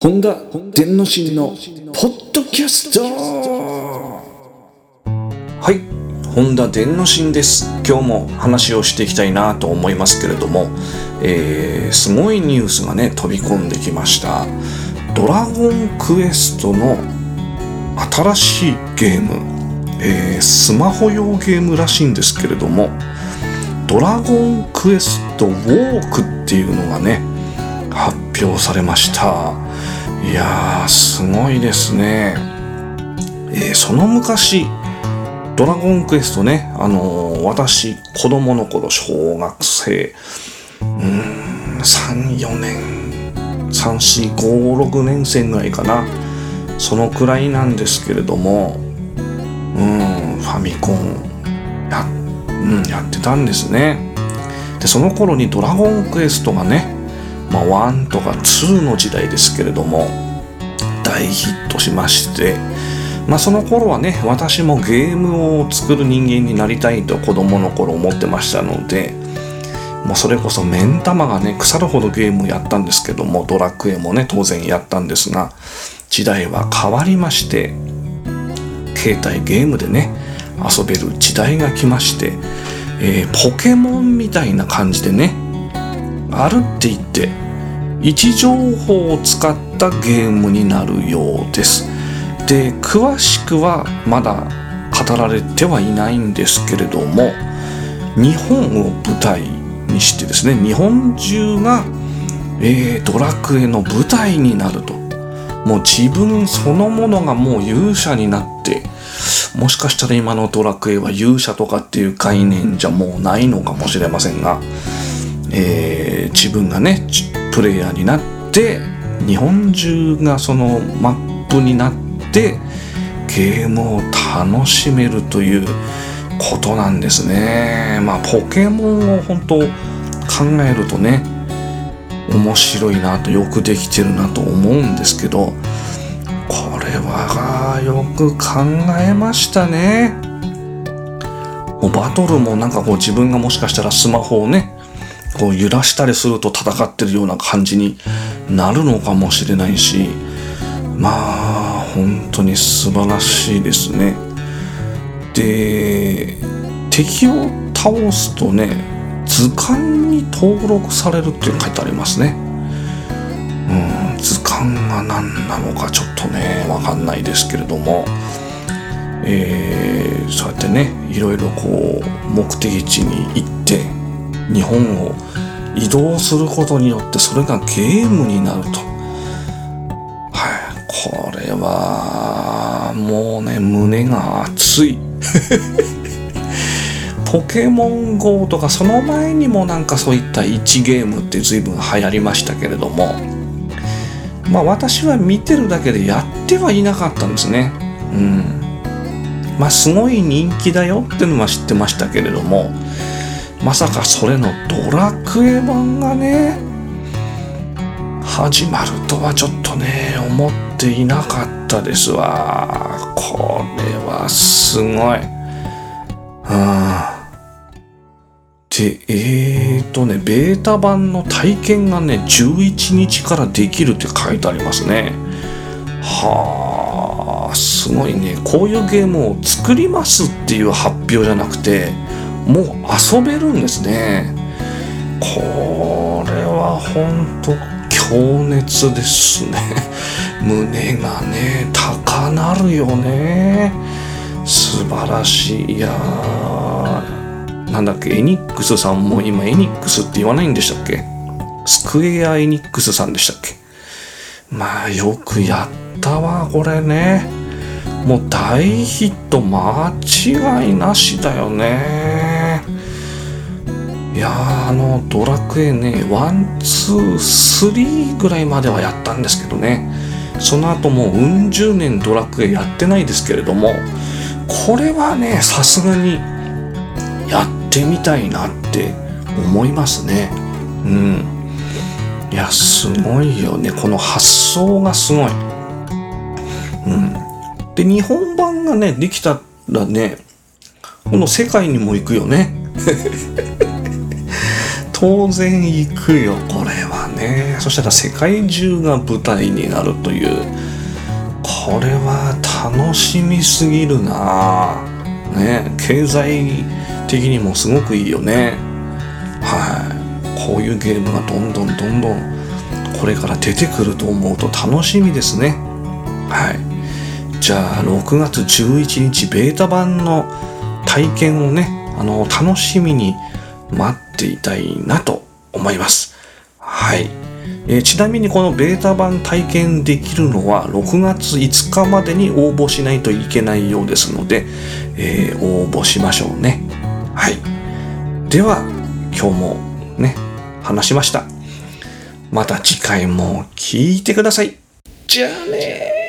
本田伝の真のポッドキャスト。はい。本田伝の真です。今日も話をしていきたいなと思いますけれども、えー、すごいニュースがね飛び込んできました。ドラゴンクエストの新しいゲーム、えー、スマホ用ゲームらしいんですけれどもドラゴンクエストウォークっていうのがね発表されました。いやー、すごいですね。えー、その昔、ドラゴンクエストね、あのー、私、子供の頃、小学生、うん、3、4年、3、4、5、6年生ぐらいかな。そのくらいなんですけれども、うん、ファミコン、や、うん、やってたんですね。で、その頃にドラゴンクエストがね、まあ、1とか2の時代ですけれども大ヒットしまして、まあ、その頃はね私もゲームを作る人間になりたいと子供の頃思ってましたのでもうそれこそ目ん玉がね腐るほどゲームをやったんですけどもドラクエもね当然やったんですが時代は変わりまして携帯ゲームでね遊べる時代が来まして、えー、ポケモンみたいな感じでねあるって言って位置情報を使ったゲームになるようです。で詳しくはまだ語られてはいないんですけれども日本を舞台にしてですね日本中が、えー、ドラクエの舞台になるともう自分そのものがもう勇者になってもしかしたら今のドラクエは勇者とかっていう概念じゃもうないのかもしれませんがえー、自分がねプレイヤーになって日本中がそのマップになってゲームを楽しめるということなんですね。まあポケモンを本当考えるとね面白いなとよくできてるなと思うんですけどこれはよく考えましたね。もうバトルもなんかこう自分がもしかしたらスマホをねこう揺らしたりすると戦ってるような感じになるのかもしれないしまあ本当に素晴らしいですね。で敵を倒すとね図鑑に登録されるって書いてありますね。うん、図鑑が何なのかちょっとねわかんないですけれども、えー、そうやってねいろいろこう目的地に行って日本を移動することによってそれがゲームになると。はい、これはもうね胸が熱い。ポケモン GO とかその前にもなんかそういった1ゲームって随分流行りましたけれどもまあ私は見てるだけでやってはいなかったんですね。うん。まあすごい人気だよっていうのは知ってましたけれどもまさかそれのドラクエ版がね始まるとはちょっとね思っていなかったですわ。これはすごい。うん。でえーとねベータ版の体験がね11日からできるって書いてありますね。はあすごいね。こういうゲームを作りますっていう発表じゃなくてもう遊べるんですね。これは本当強烈ですね。胸がね高鳴るよね。素晴らしい。いやなんだっけエニックスさんも今エニックスって言わないんでしたっけ？スクエアエニックスさんでしたっけ？まあよくやったわこれね。もう大ヒット間違いなしだよね。いやあのドラクエね one two three ぐらいまではやったんですけどね。その後もううん十年ドラクエやってないですけれどもこれはねさすがにやってみたいなって思いますね。うん。いやすごいよね。この発想がすごい。うん。で日本版がねできたらねこの世界にも行くよね。当然行くよこれはね。そしたら世界中が舞台になるという。これは楽しみすぎるな。ね経済的にもすごくいいよね。はい。こういうゲームがどんどんどんどんこれから出てくると思うと楽しみですね。はい。じゃあ6月11日ベータ版の体験をねあの楽しみに待ってっていたいなと思いますはいえー、ちなみにこのベータ版体験できるのは6月5日までに応募しないといけないようですので、えー、応募しましょうね。はい。では、今日もね、話しました。また次回も聞いてください。じゃあね